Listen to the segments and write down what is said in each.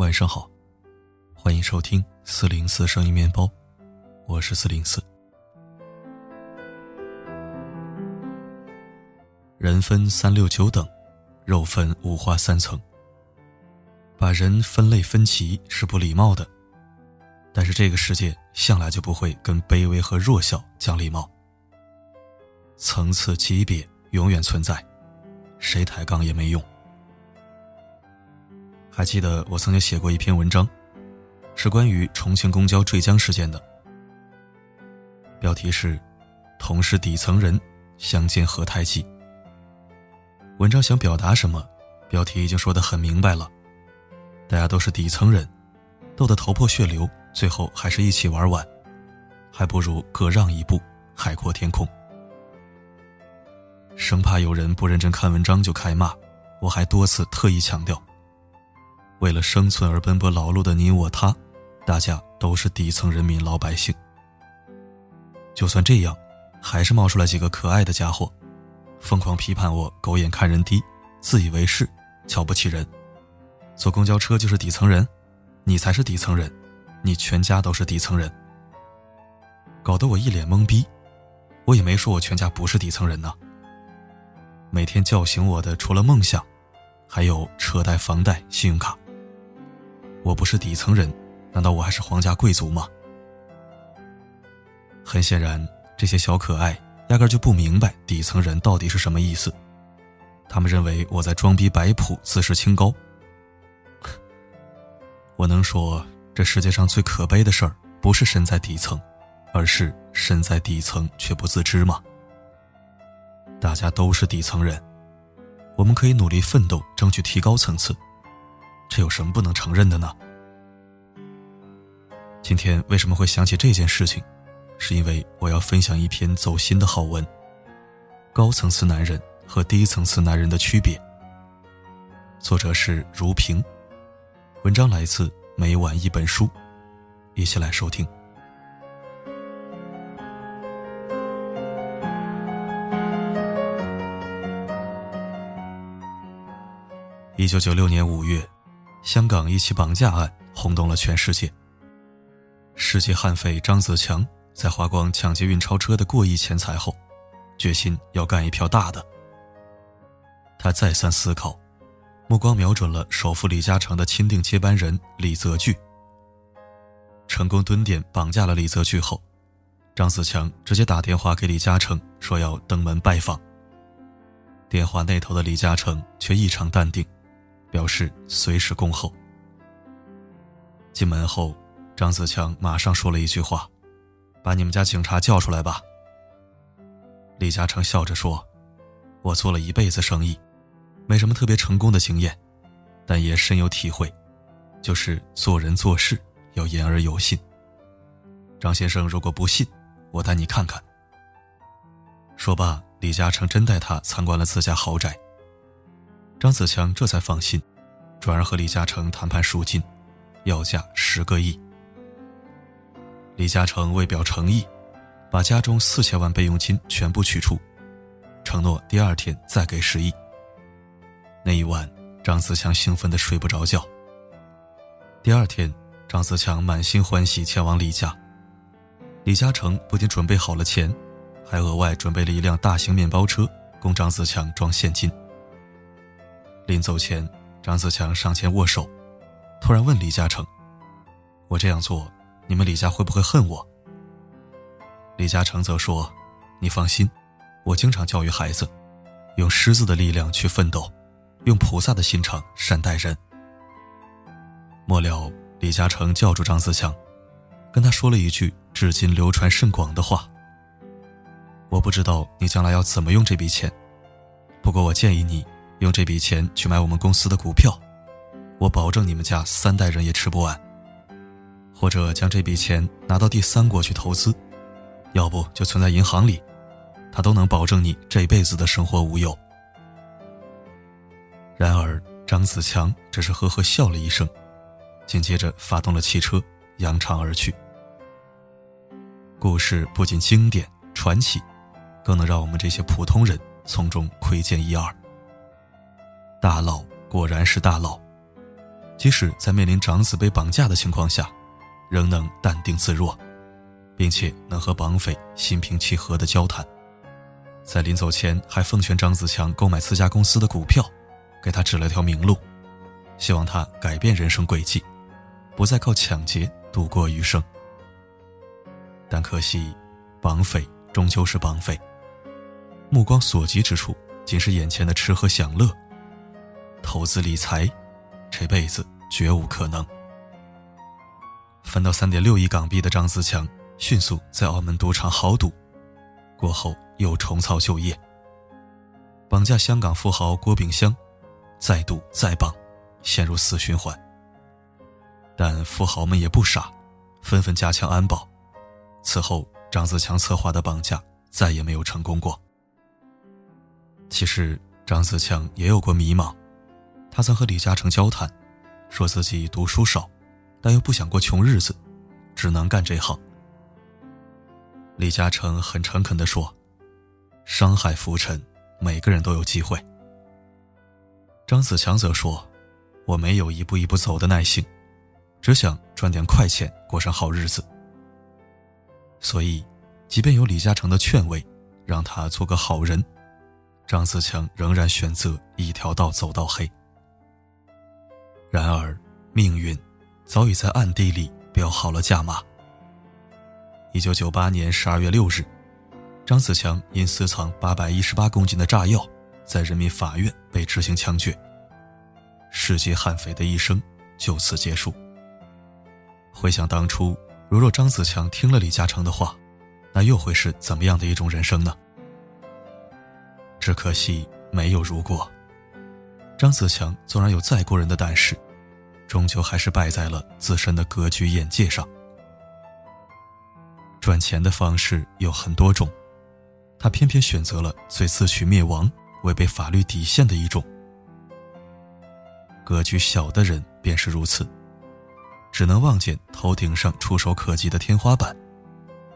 晚上好，欢迎收听四零四声音面包，我是四零四。人分三六九等，肉分五花三层。把人分类分级是不礼貌的，但是这个世界向来就不会跟卑微和弱小讲礼貌。层次级别永远存在，谁抬杠也没用。还记得我曾经写过一篇文章，是关于重庆公交坠江事件的，标题是“同是底层人，相见何太急”。文章想表达什么？标题已经说得很明白了。大家都是底层人，斗得头破血流，最后还是一起玩完，还不如各让一步，海阔天空。生怕有人不认真看文章就开骂，我还多次特意强调：为了生存而奔波劳碌的你我他，大家都是底层人民老百姓。就算这样，还是冒出来几个可爱的家伙。疯狂批判我狗眼看人低，自以为是，瞧不起人。坐公交车就是底层人，你才是底层人，你全家都是底层人。搞得我一脸懵逼。我也没说我全家不是底层人呢。每天叫醒我的除了梦想，还有车贷、房贷、信用卡。我不是底层人，难道我还是皇家贵族吗？很显然，这些小可爱。压根就不明白底层人到底是什么意思，他们认为我在装逼摆谱、自视清高。我能说，这世界上最可悲的事儿，不是身在底层，而是身在底层却不自知吗？大家都是底层人，我们可以努力奋斗，争取提高层次，这有什么不能承认的呢？今天为什么会想起这件事情？是因为我要分享一篇走心的好文，《高层次男人和低层次男人的区别》。作者是如萍，文章来自每晚一本书，一起来收听。一九九六年五月，香港一起绑架案轰动了全世界。世界悍匪张子强。在花光抢劫运钞车的过亿钱财后，决心要干一票大的。他再三思考，目光瞄准了首富李嘉诚的钦定接班人李泽钜。成功蹲点绑架了李泽钜后，张子强直接打电话给李嘉诚，说要登门拜访。电话那头的李嘉诚却异常淡定，表示随时恭候。进门后，张子强马上说了一句话。把你们家警察叫出来吧。李嘉诚笑着说：“我做了一辈子生意，没什么特别成功的经验，但也深有体会，就是做人做事要言而有信。张先生如果不信，我带你看看。”说罢，李嘉诚真带他参观了自家豪宅。张子强这才放心，转而和李嘉诚谈判赎金，要价十个亿。李嘉诚为表诚意，把家中四千万备用金全部取出，承诺第二天再给十亿。那一晚，张子强兴奋的睡不着觉。第二天，张子强满心欢喜前往李家，李嘉诚不仅准备好了钱，还额外准备了一辆大型面包车供张子强装现金。临走前，张子强上前握手，突然问李嘉诚：“我这样做？”你们李家会不会恨我？李嘉诚则说：“你放心，我经常教育孩子，用狮子的力量去奋斗，用菩萨的心肠善待人。”末了，李嘉诚叫住张自强，跟他说了一句至今流传甚广的话：“我不知道你将来要怎么用这笔钱，不过我建议你用这笔钱去买我们公司的股票，我保证你们家三代人也吃不完。”或者将这笔钱拿到第三国去投资，要不就存在银行里，他都能保证你这辈子的生活无忧。然而，张子强只是呵呵笑了一声，紧接着发动了汽车，扬长而去。故事不仅经典传奇，更能让我们这些普通人从中窥见一二。大佬果然是大佬，即使在面临长子被绑架的情况下，仍能淡定自若，并且能和绑匪心平气和的交谈。在临走前，还奉劝张子强购买自家公司的股票，给他指了条明路，希望他改变人生轨迹，不再靠抢劫度过余生。但可惜，绑匪终究是绑匪，目光所及之处仅是眼前的吃喝享乐，投资理财，这辈子绝无可能。分到三点六亿港币的张子强，迅速在澳门赌场豪赌，过后。又重操旧业，绑架香港富豪郭炳湘，再赌再绑，陷入死循环。但富豪们也不傻，纷纷加强安保。此后，张子强策划的绑架再也没有成功过。其实，张子强也有过迷茫，他曾和李嘉诚交谈，说自己读书少，但又不想过穷日子，只能干这行。李嘉诚很诚恳地说。商海浮沉，每个人都有机会。张子强则说：“我没有一步一步走的耐性，只想赚点快钱，过上好日子。”所以，即便有李嘉诚的劝慰，让他做个好人，张子强仍然选择一条道走到黑。然而，命运早已在暗地里标好了价码。一九九八年十二月六日。张子强因私藏八百一十八公斤的炸药，在人民法院被执行枪决。世界悍匪的一生就此结束。回想当初，如若张子强听了李嘉诚的话，那又会是怎么样的一种人生呢？只可惜没有如果。张子强纵然有再过人的胆识，终究还是败在了自身的格局眼界上。赚钱的方式有很多种。他偏偏选择了最自取灭亡、违背法律底线的一种。格局小的人便是如此，只能望见头顶上触手可及的天花板，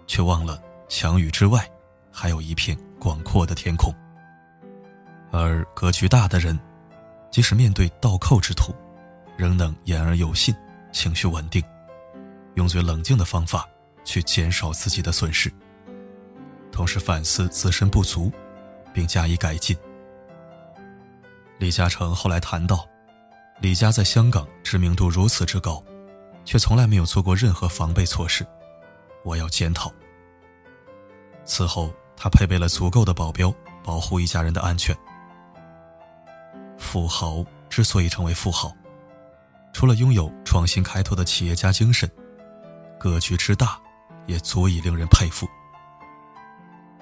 却忘了墙宇之外还有一片广阔的天空。而格局大的人，即使面对倒扣之徒，仍能言而有信，情绪稳定，用最冷静的方法去减少自己的损失。同时反思自身不足，并加以改进。李嘉诚后来谈到，李家在香港知名度如此之高，却从来没有做过任何防备措施，我要检讨。此后，他配备了足够的保镖，保护一家人的安全。富豪之所以成为富豪，除了拥有创新开拓的企业家精神，格局之大，也足以令人佩服。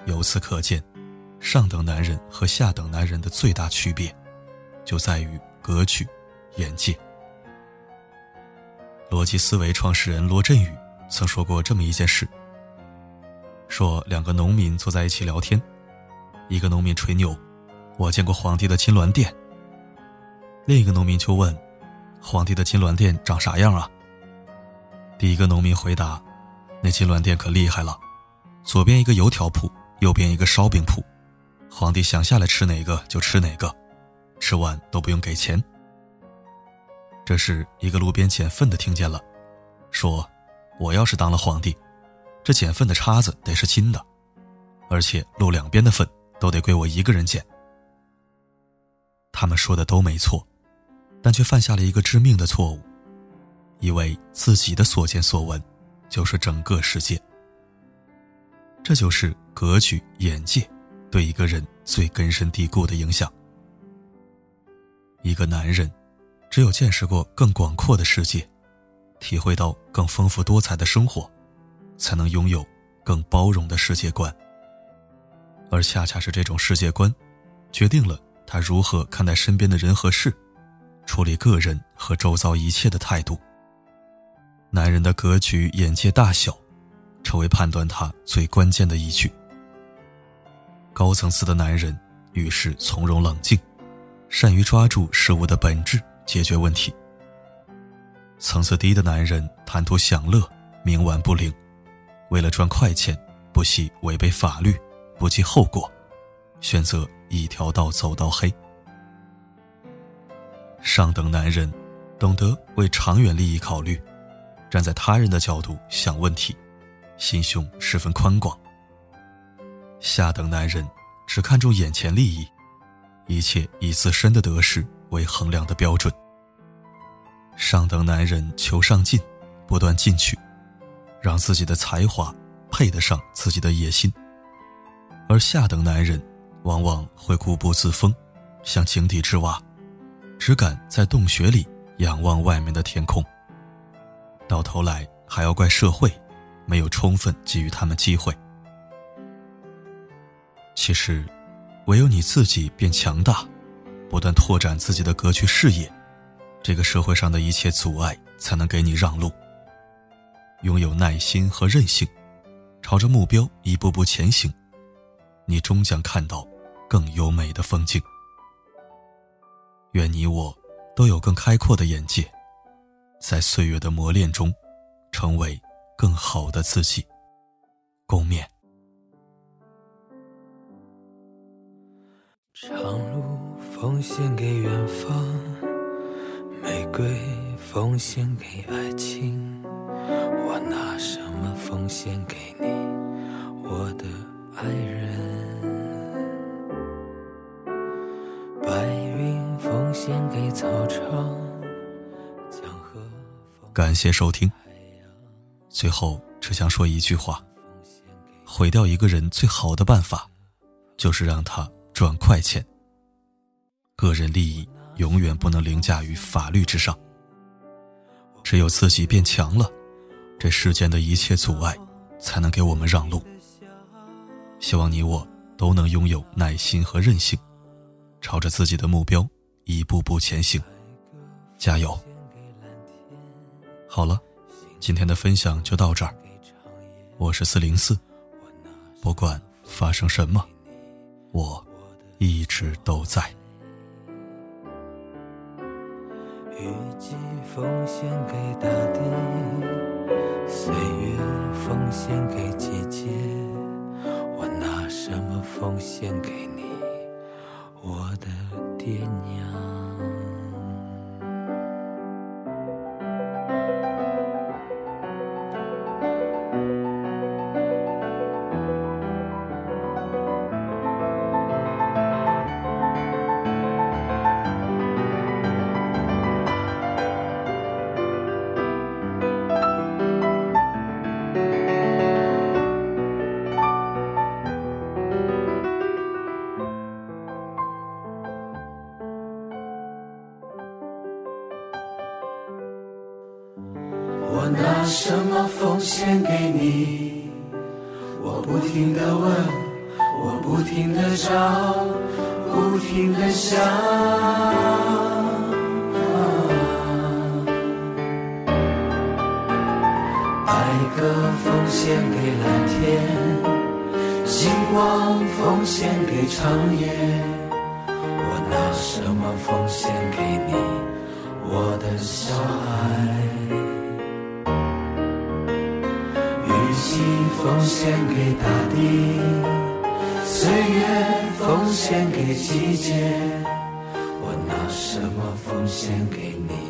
由此可见，上等男人和下等男人的最大区别，就在于格局、眼界。逻辑思维创始人罗振宇曾说过这么一件事：说两个农民坐在一起聊天，一个农民吹牛，我见过皇帝的金銮殿。另一个农民就问，皇帝的金銮殿长啥样啊？第一个农民回答，那金銮殿可厉害了，左边一个油条铺。右边一个烧饼铺，皇帝想下来吃哪个就吃哪个，吃完都不用给钱。这时，一个路边捡粪的听见了，说：“我要是当了皇帝，这捡粪的叉子得是金的，而且路两边的粪都得归我一个人捡。”他们说的都没错，但却犯下了一个致命的错误，以为自己的所见所闻就是整个世界。这就是格局、眼界对一个人最根深蒂固的影响。一个男人，只有见识过更广阔的世界，体会到更丰富多彩的生活，才能拥有更包容的世界观。而恰恰是这种世界观，决定了他如何看待身边的人和事，处理个人和周遭一切的态度。男人的格局、眼界大小。成为判断他最关键的依据。高层次的男人遇事从容冷静，善于抓住事物的本质解决问题；层次低的男人贪图享乐，冥顽不灵，为了赚快钱不惜违背法律，不计后果，选择一条道走到黑。上等男人懂得为长远利益考虑，站在他人的角度想问题，心胸十分宽广。下等男人只看重眼前利益，一切以自身的得失为衡量的标准。上等男人求上进，不断进取，让自己的才华配得上自己的野心；而下等男人往往会固步自封，像井底之蛙，只敢在洞穴里。仰望外面的天空，到头来还要怪社会没有充分给予他们机会。其实，唯有你自己变强大，不断拓展自己的格局视野，这个社会上的一切阻碍才能给你让路。拥有耐心和韧性，朝着目标一步步前行，你终将看到更优美的风景。愿你我。都有更开阔的眼界，在岁月的磨练中，成为更好的自己。共勉。长路奉献给远方，玫瑰奉献给爱情，我拿什么奉献给你，我的爱人？感谢收听。最后只想说一句话：毁掉一个人最好的办法，就是让他赚快钱。个人利益永远不能凌驾于法律之上。只有自己变强了，这世间的一切阻碍才能给我们让路。希望你我都能拥有耐心和韧性，朝着自己的目标。一步步前行，加油！好了，今天的分享就到这儿。我是四零四，不管发生什么，我一直都在。雨季奉献给大地，岁月奉献给季节，我拿什么奉献给你，我的爹娘？献给你？我不停的问，我不停的找，不停的想。白鸽奉献给蓝天，星光奉献给长夜。我拿什么奉献给你，我的小孩？奉献给大地，岁月奉献给季节，我拿什么奉献给你？